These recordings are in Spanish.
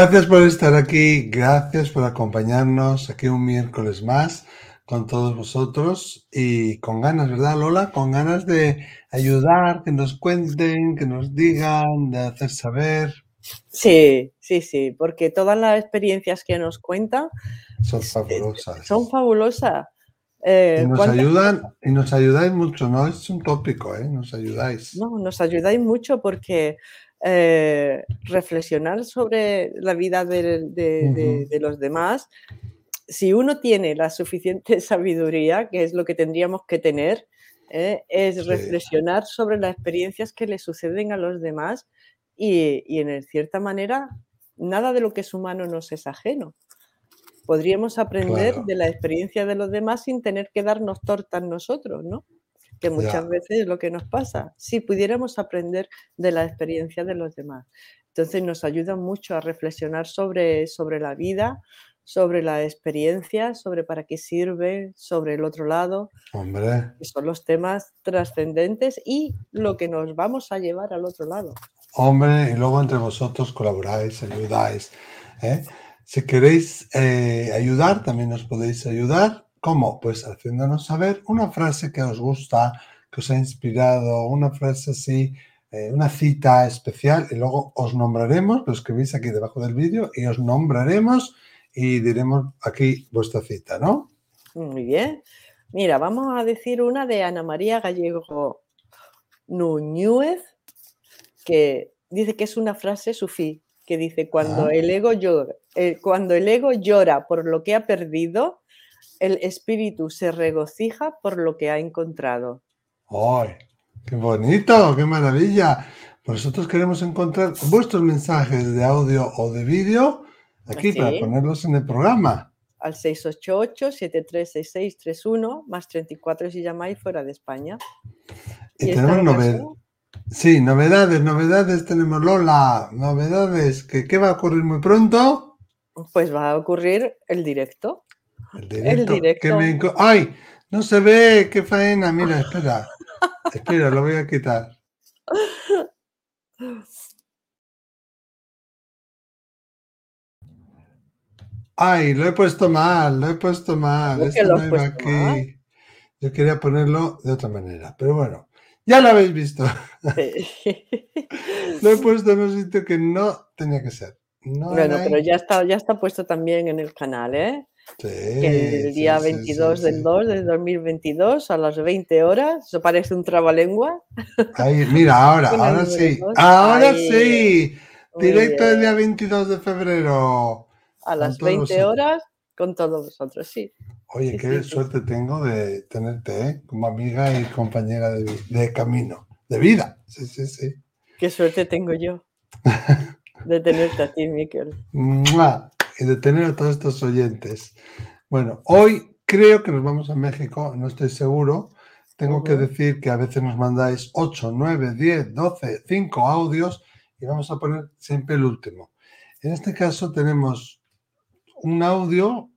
Gracias por estar aquí, gracias por acompañarnos aquí un miércoles más con todos vosotros y con ganas, ¿verdad, Lola? Con ganas de ayudar, que nos cuenten, que nos digan, de hacer saber. Sí, sí, sí, porque todas las experiencias que nos cuentan son fabulosas. Son fabulosas. Eh, y nos ayudan y nos ayudáis mucho, no es un tópico, ¿eh? Nos ayudáis. No, nos ayudáis mucho porque eh, reflexionar sobre la vida de, los demás si uno tiene la suficiente sabiduría, que es lo que tendríamos que tener, ¿eh? es reflexionar sobre las experiencias que le suceden a los demás y, en cierta manera nada de lo que es humano nos es ajeno. Podríamos aprender de la experiencia de los demás sin tener que darnos tortas nosotros, ¿no? Que muchas veces es lo que nos pasa. Si pudiéramos aprender de la experiencia de los demás. Entonces nos ayuda mucho a reflexionar sobre, sobre la vida, sobre la experiencia, sobre para qué sirve, sobre el otro lado. Hombre. Que son los temas trascendentes y lo que nos vamos a llevar al otro lado. Hombre, y luego entre vosotros colaboráis, ayudáis. ¿eh? Si queréis eh, ayudar, también nos podéis ayudar. ¿Cómo? Pues haciéndonos saber una frase que os gusta, que os ha inspirado, una frase así, eh, una cita especial, y luego os nombraremos, lo escribís aquí debajo del vídeo, y os nombraremos y diremos aquí vuestra cita, ¿no? Muy bien. Mira, vamos a decir una de Ana María Gallego Núñez, que dice que es una frase sufí, que dice, cuando, ah. el ego llora, eh, cuando el ego llora por lo que ha perdido, el espíritu se regocija por lo que ha encontrado. ¡Ay! ¡Qué bonito! ¡Qué maravilla! Nosotros queremos encontrar vuestros mensajes de audio o de vídeo aquí para ponerlos en el programa. Al 688-736631 más 34 si llamáis fuera de España. Y, tenemos novedades. Sí, novedades, novedades tenemos Lola, novedades. ¿Qué, ¿Qué va a ocurrir muy pronto? Pues va a ocurrir el directo. El directo. ¡Ay! No se ve, qué faena. Mira, espera. espera, lo voy a quitar. Ay, lo he puesto mal, lo he puesto mal. Esto no iba aquí. Yo quería ponerlo de otra manera, pero bueno, ya lo habéis visto. lo he puesto en un sitio que no tenía que ser. bueno, pero ya está, ya está puesto también en el canal, ¿eh? Sí, el día 22 del 2 del 2022 a las 20 horas, eso parece un trabalengua. Mira, ahora, ahora sí, ahora sí, directo el día 22 de febrero a las 20 horas con todos vosotros, sí. Oye, qué suerte tengo de tenerte ¿eh? como amiga y compañera de, camino, de vida. Sí, sí, sí. Qué suerte tengo yo de tenerte a ti, Miquel. Y de tener a todos estos oyentes. Bueno, hoy creo que nos vamos a México, no estoy seguro. Tengo que decir que a veces nos mandáis 8, 9, 10, 12, 5 audios y vamos a poner siempre el último. En este caso tenemos un audio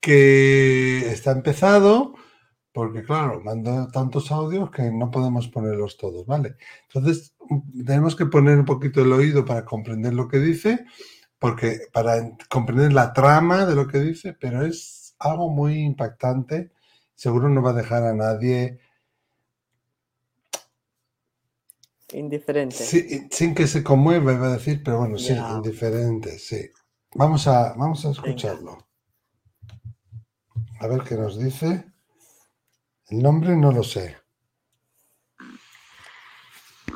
que está empezado, porque claro, mando tantos audios que no podemos ponerlos todos, ¿vale? Entonces, tenemos que poner un poquito el oído para comprender lo que dice, porque para comprender la trama de lo que dice, pero es algo muy impactante, seguro no va a dejar a nadie indiferente. sin que se conmueva, iba a decir, pero bueno, sí, indiferente, sí. Vamos a, vamos a escucharlo. A ver qué nos dice. El nombre no lo sé.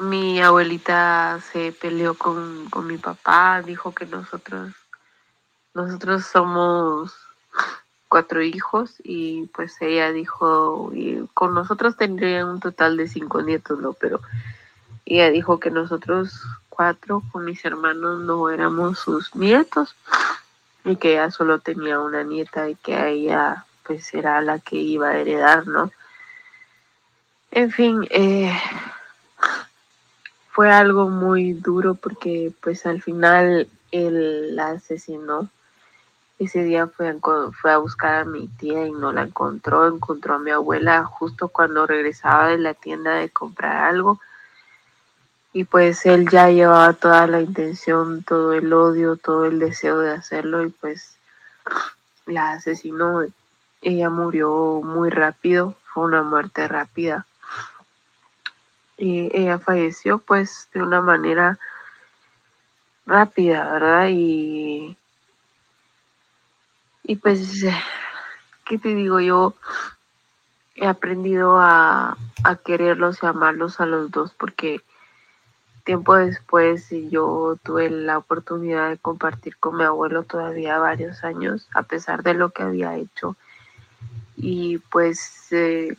Mi abuelita se peleó con, mi papá, dijo que nosotros, nosotros somos cuatro hijos y pues ella dijo, y con nosotros tendrían un total de cinco nietos, ¿no? Pero ella dijo que nosotros cuatro con mis hermanos no éramos sus nietos y que ella solo tenía una nieta y que ella pues era la que iba a heredar, ¿no? En fin, eh, fue algo muy duro porque pues al final él la asesinó. Ese día fue a, fue a buscar a mi tía y no la encontró, encontró a mi abuela justo cuando regresaba de la tienda de comprar algo y pues él ya llevaba toda la intención, todo el odio, todo el deseo de hacerlo y pues la asesinó. Ella murió muy rápido, fue una muerte rápida. Ella falleció pues de una manera rápida, ¿verdad? Y, y pues, ¿qué te digo? Yo he aprendido a, a quererlos y amarlos a los dos porque tiempo después yo tuve la oportunidad de compartir con mi abuelo todavía varios años, a pesar de lo que había hecho. Y pues eh,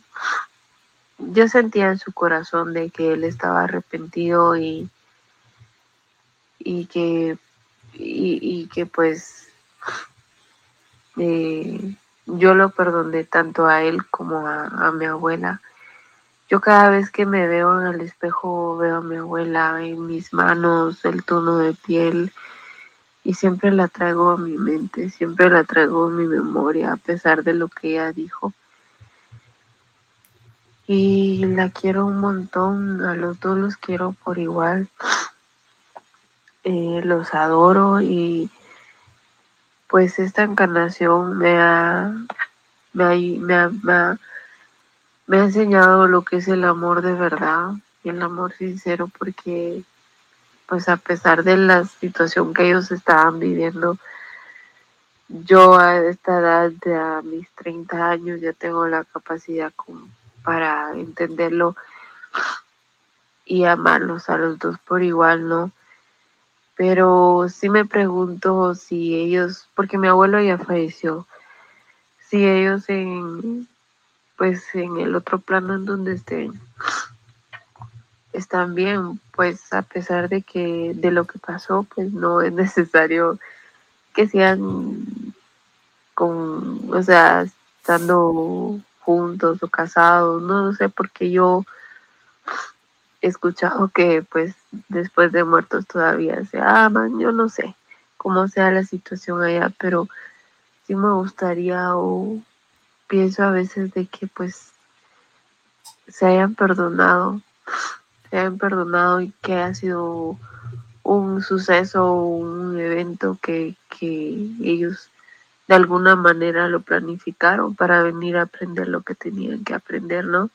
yo sentía en su corazón de que él estaba arrepentido y, y que, y, que pues eh, yo lo perdoné tanto a él como a mi abuela yo cada vez que me veo en el espejo veo a mi abuela en mis manos, el tono de piel y siempre la traigo a mi mente, siempre la traigo a mi memoria a pesar de lo que ella dijo. Y la quiero un montón, a los dos los quiero por igual. Eh, los adoro y pues esta encarnación me ha, me me ha me ha enseñado lo que es el amor de verdad y el amor sincero porque pues a pesar de la situación que ellos estaban viviendo, yo a esta edad a mis 30 años ya tengo la capacidad para entenderlo y amarlos a los dos por igual, ¿no? Pero sí me pregunto si ellos, porque mi abuelo ya falleció, si ellos en, pues en el otro plano en donde estén están bien, pues a pesar de que de lo que pasó, pues no es necesario que sean con, o sea, estando juntos o casados, no sé, porque yo he escuchado que pues después de muertos todavía se aman, yo no sé cómo sea la situación allá, pero sí me gustaría o pienso a veces de que pues se hayan perdonado, se hayan perdonado y que ha sido un suceso, un evento que, que ellos de alguna manera lo planificaron para venir a aprender lo que tenían que aprender, ¿no?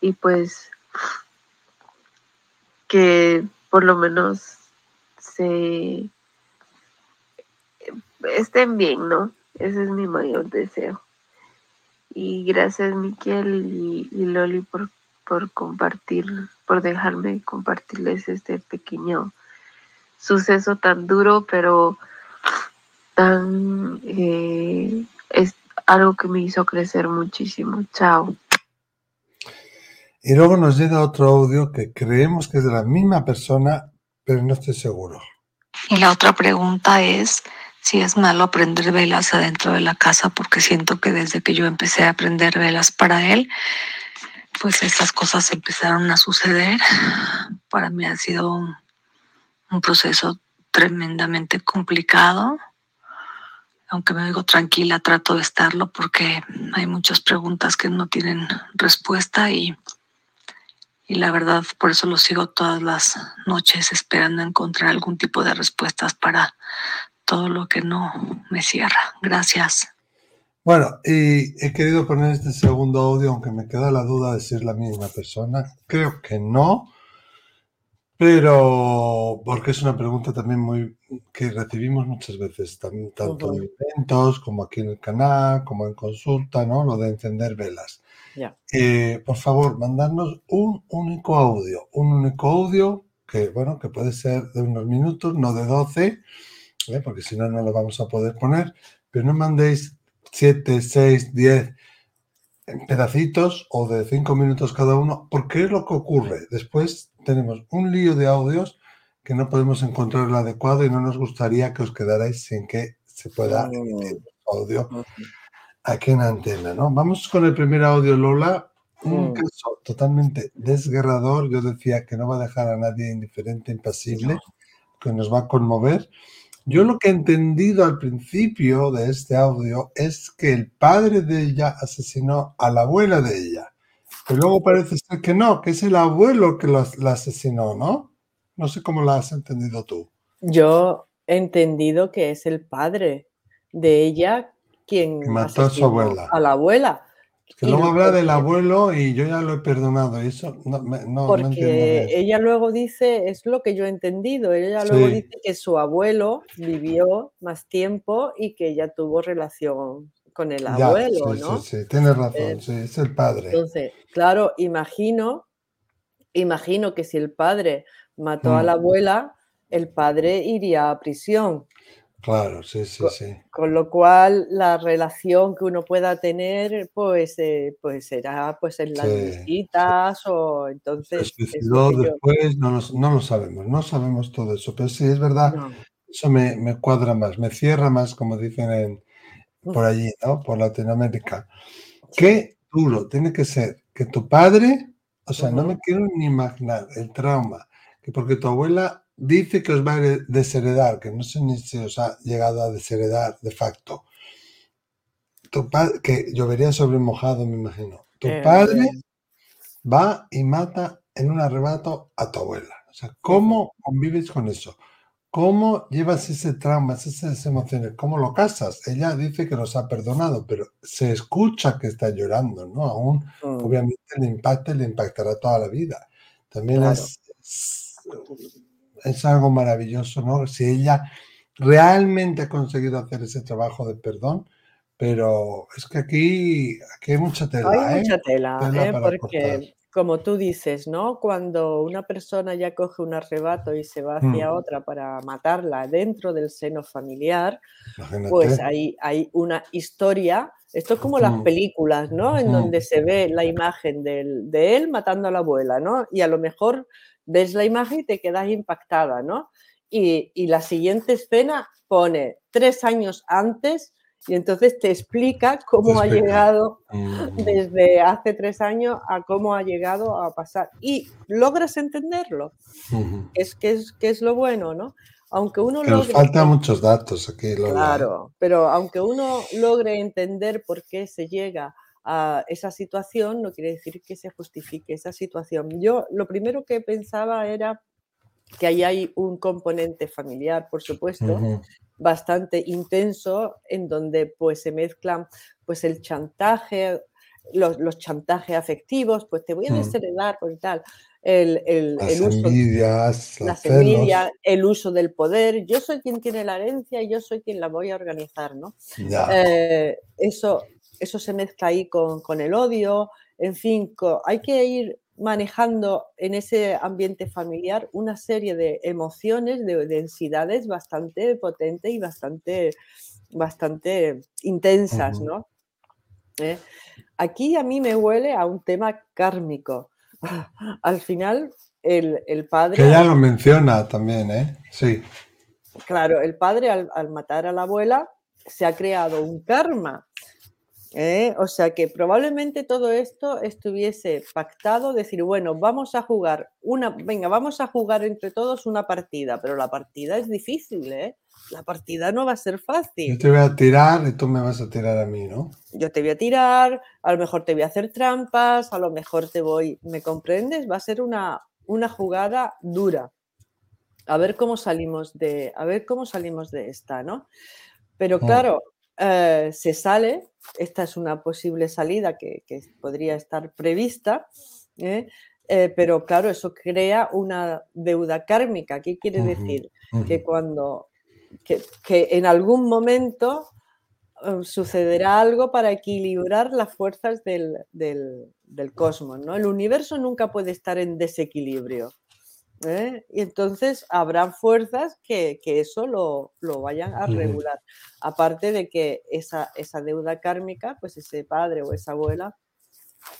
Y pues que por lo menos se estén bien, ¿no? Ese es mi mayor deseo. Y gracias Miquel y, Loli por, por compartir, por dejarme compartirles este pequeño suceso tan duro, pero tan eh, es algo que me hizo crecer muchísimo. Chao. Y luego nos llega otro audio que creemos que es de la misma persona, pero no estoy seguro. Y la otra pregunta es, si es malo aprender velas adentro de la casa, porque siento que desde que yo empecé a aprender velas para él, pues estas cosas empezaron a suceder. Para mí ha sido un, un proceso tremendamente complicado. Aunque me digo tranquila, trato de estarlo porque hay muchas preguntas que no tienen respuesta y, y la verdad por eso lo sigo todas las noches esperando encontrar algún tipo de respuestas para todo lo que no me cierra. Gracias. Bueno, y he querido poner este segundo audio, aunque me queda la duda de si es la misma persona. Creo que no, pero porque es una pregunta también muy que recibimos muchas veces, tanto en eventos como aquí en el canal, como en consulta, ¿no? Lo de encender velas. Eh, por favor, mandarnos un único audio, un único audio que, bueno, que puede ser de unos minutos, no de 12 ¿eh? porque si no, no lo vamos a poder poner, pero no mandéis 7, 6, 10 pedacitos o de 5 minutos cada uno, porque es lo que ocurre. Después tenemos un lío de audios que no podemos encontrar el adecuado y no nos gustaría que os quedarais sin que se pueda emitir audio aquí en antena, ¿no? Vamos con el primer audio, Lola. Un mm. caso totalmente desgarrador. Yo decía que no va a dejar a nadie indiferente, impasible, que nos va a conmover. Yo lo que he entendido al principio de este audio es que el padre de ella asesinó a la abuela de ella. Pero luego parece ser que no, que es el abuelo que la asesinó, ¿no? No sé cómo la has entendido tú. Yo he entendido que es el padre de ella quien mató a su abuela. A la abuela. Que luego habla del abuelo y yo ya lo he perdonado. Eso no, no Porque ella luego dice, es lo que yo he entendido, ella luego dice que su abuelo vivió más tiempo y que ella tuvo relación con el abuelo, sí, ¿no? Sí, sí, tienes razón, eh, sí, es el padre. Entonces, claro, imagino, imagino que si el padre mató a la mm. abuela, el padre iría a prisión. Claro, sí, sí, sí. Con lo cual, la relación que uno pueda tener, pues, eh, pues será pues en las visitas o entonces... después, no, lo sabemos, no sabemos todo eso, pero sí, es verdad, eso me, cuadra más, me cierra más, como dicen por allí, ¿no? Por Latinoamérica. Qué duro tiene que ser que tu padre, o sea, no me quiero ni imaginar el trauma, que porque tu abuela dice que os va a desheredar, que no sé ni si os ha llegado a desheredar de facto. Tu padre, que llovería sobre mojado, me imagino. Tu eh, padre va y mata en un arrebato a tu abuela. O sea, ¿cómo convives con eso? ¿Cómo llevas ese trauma, esas emociones? ¿Cómo lo casas? Ella dice que los ha perdonado, pero se escucha que está llorando, ¿no? Aún, mm. obviamente, el impacto le impactará toda la vida. También es es algo maravilloso, ¿no? Si ella realmente ha conseguido hacer ese trabajo de perdón, pero es que aquí, aquí hay mucha tela. Hay mucha ¿eh? tela, ¿eh? porque como tú dices, ¿no? Cuando una persona ya coge un arrebato y se va hacia mm. otra para matarla dentro del seno familiar, pues hay, hay una historia. Esto es como las películas, ¿no? En donde se ve la imagen de él matando a la abuela, ¿no? Y a lo mejor ves la imagen y te quedas impactada, ¿no? Y, la siguiente escena pone tres años antes y entonces te explica cómo ha llegado mm. desde hace tres años a cómo ha llegado a pasar. Y logras entenderlo. es, que es, que es lo bueno, ¿no? Aunque uno pero logre... faltan muchos datos aquí. Claro, pero aunque uno logre entender por qué se llega a esa situación, no quiere decir que se justifique esa situación. Yo lo primero que pensaba era que ahí hay un componente familiar, por supuesto, bastante intenso, en donde pues se mezclan pues el chantaje, los, chantajes afectivos, pues te voy a mm. desheredar, por tal, el, el, las el uso, envidias, las envidias, el uso del poder, yo soy quien tiene la herencia y yo soy quien la voy a organizar, ¿no? Eh, eso, eso se mezcla ahí con, el odio, en fin, hay que ir manejando en ese ambiente familiar una serie de emociones, de densidades bastante potentes y bastante, bastante intensas, ¿no? ¿Eh? Aquí a mí me huele a un tema kármico. Al final, el, padre... Que ella lo menciona también, ¿eh? Sí. Claro, el padre al matar a la abuela se ha creado un karma ¿eh? O sea que probablemente todo esto estuviese pactado, decir, bueno, vamos a jugar una, venga, vamos a jugar entre todos una partida, pero la partida es difícil, ¿eh? La partida no va a ser fácil. Yo te voy a tirar y tú me vas a tirar a mí, ¿no? Yo te voy a tirar, a lo mejor te voy a hacer trampas, a lo mejor te voy, ¿me comprendes? Va a ser una, una jugada dura. A ver cómo salimos de, a ver cómo salimos de esta, ¿no? Pero mm. claro, eh, se sale, esta es una posible salida que, podría estar prevista, ¿eh? Eh, pero claro, eso crea una deuda kármica. ¿Qué quiere decir? Que cuando, que, en algún momento sucederá algo para equilibrar las fuerzas del, del, del cosmos, ¿no? El universo nunca puede estar en desequilibrio. ¿Eh? Y entonces habrá fuerzas que, eso lo, vayan a regular. Aparte de que esa, esa deuda kármica, pues ese padre o esa abuela,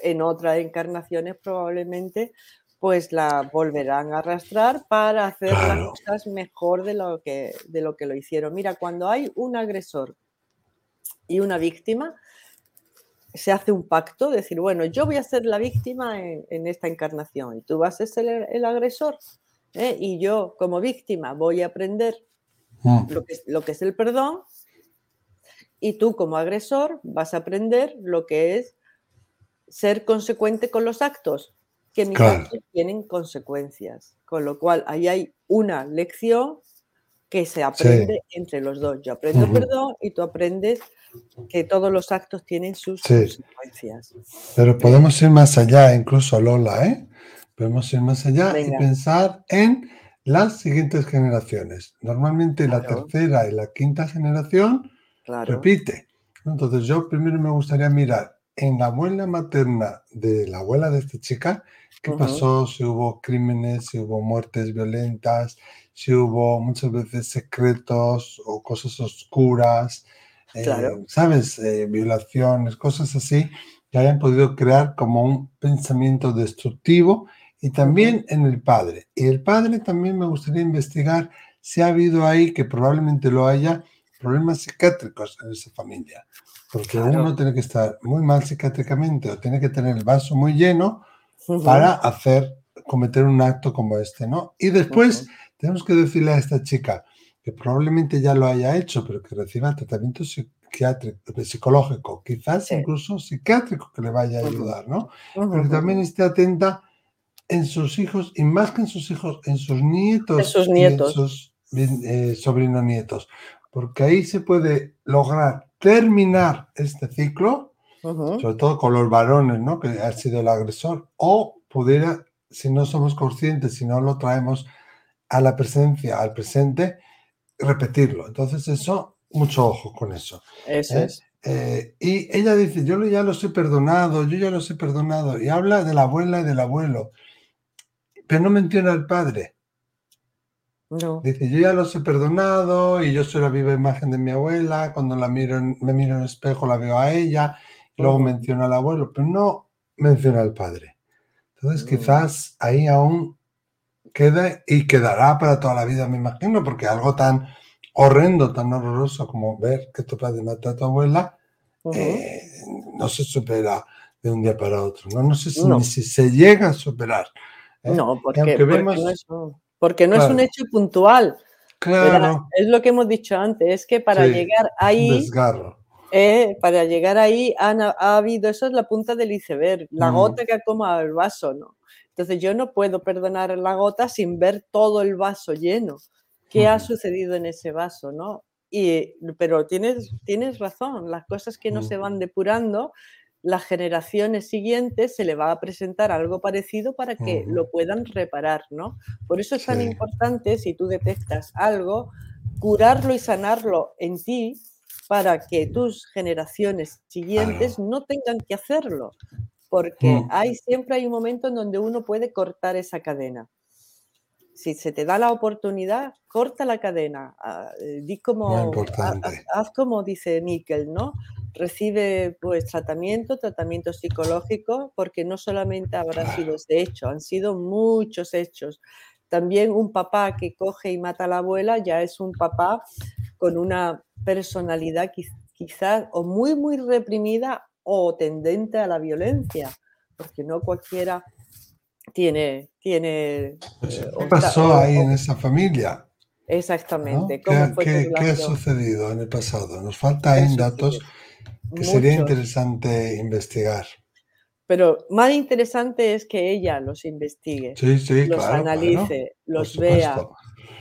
en otras encarnaciones probablemente pues la volverán a arrastrar para hacer las cosas mejor de lo, que, de lo que lo hicieron. Mira, cuando hay un agresor y una víctima, se hace un pacto, decir, bueno, yo voy a ser la víctima en, esta encarnación y tú vas a ser el, agresor ¿eh? y yo como víctima voy a aprender mm. lo, que, lo que es el perdón y tú como agresor vas a aprender lo que es ser consecuente con los actos, que mis Claro. actos tienen consecuencias. Con lo cual, ahí hay una lección que se aprende entre los dos. Yo aprendo perdón y tú aprendes que todos los actos tienen sus Sí. consecuencias. Pero podemos ir más allá, incluso Lola, ¿eh? Podemos ir más allá y pensar en las siguientes generaciones. Normalmente la tercera y la quinta generación Claro. repite. Entonces yo primero me gustaría mirar en la abuela materna de la abuela de esta chica, qué Ujú. pasó, si hubo crímenes, si hubo muertes violentas, si hubo muchas veces secretos o cosas oscuras, eh, Claro. ¿sabes? Eh, violaciones, cosas así, que hayan podido crear como un pensamiento destructivo y también en el padre. Y el padre también me gustaría investigar si ha habido ahí, que probablemente lo haya, problemas psiquiátricos en esa familia. Porque Claro. uno tiene que estar muy mal psiquiátricamente o tiene que tener el vaso muy lleno para hacer, cometer un acto como este, ¿no? Y después Ujú. tenemos que decirle a esta chica que probablemente ya lo haya hecho, pero que reciba tratamiento psiquiátrico, psicológico, quizás Sí. incluso psiquiátrico que le vaya a ayudar, ¿no? Pero que también esté atenta en sus hijos y más que en sus hijos, en sus nietos En sus y en nietos. sus eh, sobrinos nietos, porque ahí se puede lograr terminar este ciclo, sobre todo con los varones, ¿no? Que ha sido el agresor, o pudiera, si no somos conscientes, si no lo traemos a la presencia, al presente, repetirlo. Entonces eso, mucho ojo con eso. Eso ¿eh? es. Eh, y ella dice, yo ya los he perdonado, yo ya los he perdonado, y habla de la abuela y del abuelo, pero no menciona al padre. No. Dice, yo ya los he perdonado y yo soy la viva imagen de mi abuela, cuando la miro en- me miro en el espejo la veo a ella, y luego menciona al abuelo, pero no menciona al padre. Entonces Mm. quizás ahí aún queda y quedará para toda la vida, me imagino, porque algo tan horrendo, tan horroroso como ver que tu padre mata a tu abuela, Ujú. eh, no se supera de un día para otro. No, no sé si, No. ni si se llega a superar. ¿eh? No, porque, porque vemos- no, es, un- porque no es un Claro. hecho puntual. Claro, es lo que hemos dicho antes, es que para Sí, llegar ahí, desgarro. eh, para llegar ahí han- ha, habido, eso es la punta del iceberg, la Mm. gota que ha colmado el vaso, ¿no? Entonces yo no puedo perdonar la gota sin ver todo el vaso lleno. ¿Qué ha Ujú. sucedido en ese vaso, no? Y, pero tienes, tienes razón, las cosas que no se Mm. van depurando, las generaciones siguientes se le va a presentar algo parecido para que lo puedan reparar, ¿no? Por eso es tan Sí. importante, si tú detectas algo, curarlo y sanarlo en ti para que tus generaciones siguientes no tengan que hacerlo. Porque Mm. hay, siempre hay un momento en donde uno puede cortar esa cadena. Si se te da la oportunidad, corta la cadena. ah, eh, Di como, haz como dice Nickel, ¿no? Recibe pues tratamiento, tratamiento psicológico, porque no solamente habrá Claro. sido ese hecho, han sido muchos hechos. También un papá que coge y mata a la abuela ya es un papá con una personalidad quiz- quizás o muy, muy reprimida o tendente a la violencia, porque no cualquiera tiene, tiene eh, ¿Qué pasó ahí en esa familia? ¿no? exactamente, ¿Qué, fue qué- qué ha sucedido en el pasado? Nos falta ¿Qué ha ahí datos? Que sería interesante investigar. Pero más interesante es que ella los investigue, Sí, sí, los claro, analice, los vea.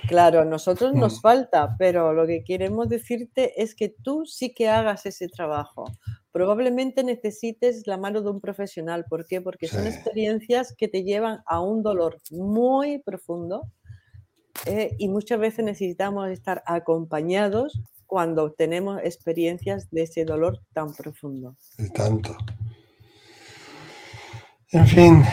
Claro, a nosotros Mm. nos falta, pero lo que queremos decirte es que tú sí que hagas ese trabajo. Probablemente necesites la mano de un profesional. ¿Por qué? Porque son experiencias que te llevan a un dolor muy profundo eh, y muchas veces necesitamos estar acompañados cuando tenemos experiencias de ese dolor tan profundo. Y tanto. En fin,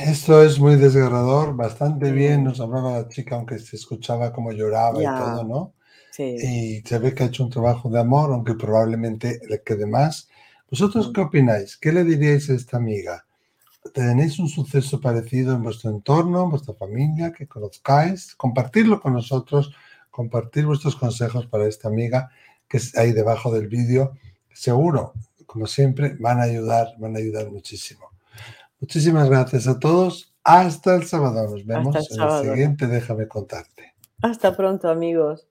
esto es muy desgarrador. Bastante bien nos hablaba la chica, aunque se escuchaba como lloraba Ya. y todo, ¿no? Sí. Y se ve que ha hecho un trabajo de amor, aunque probablemente le quede más. ¿Vosotros Mm. qué opináis? ¿Qué le diríais a esta amiga? ¿Tenéis un suceso parecido en vuestro entorno, en vuestra familia, que conozcáis? Compartirlo con nosotros, compartir vuestros consejos para esta amiga que es ahí debajo del vídeo. Seguro, como siempre, van a ayudar, van a ayudar muchísimo. Muchísimas gracias a todos. Hasta el sábado. Nos vemos el en el sábado. siguiente. Déjame contarte. Hasta pronto, amigos.